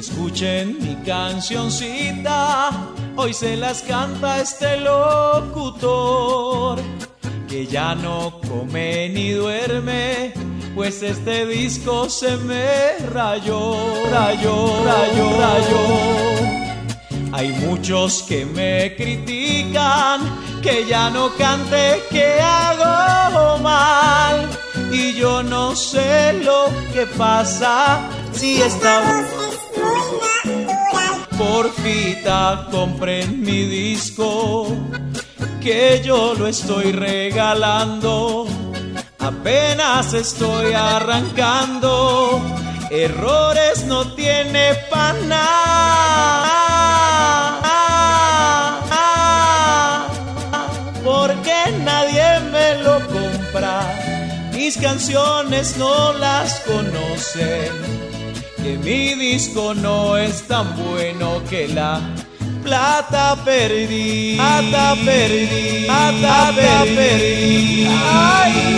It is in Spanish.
Escuchen mi cancioncita, hoy se las canta este locutor, que ya no come ni duerme, pues este disco se me rayó, rayó, rayó, rayó. Hay muchos que me critican, que ya no cante, que hago mal. Y yo no sé lo que pasa si esta porfita compren mi disco, que yo lo estoy regalando. Apenas estoy arrancando, errores no tiene para nada. Porque nadie me lo compra, mis canciones no las conocen que mi disco no es tan bueno que la plata perdí, plata perdí, plata perdí. Ay.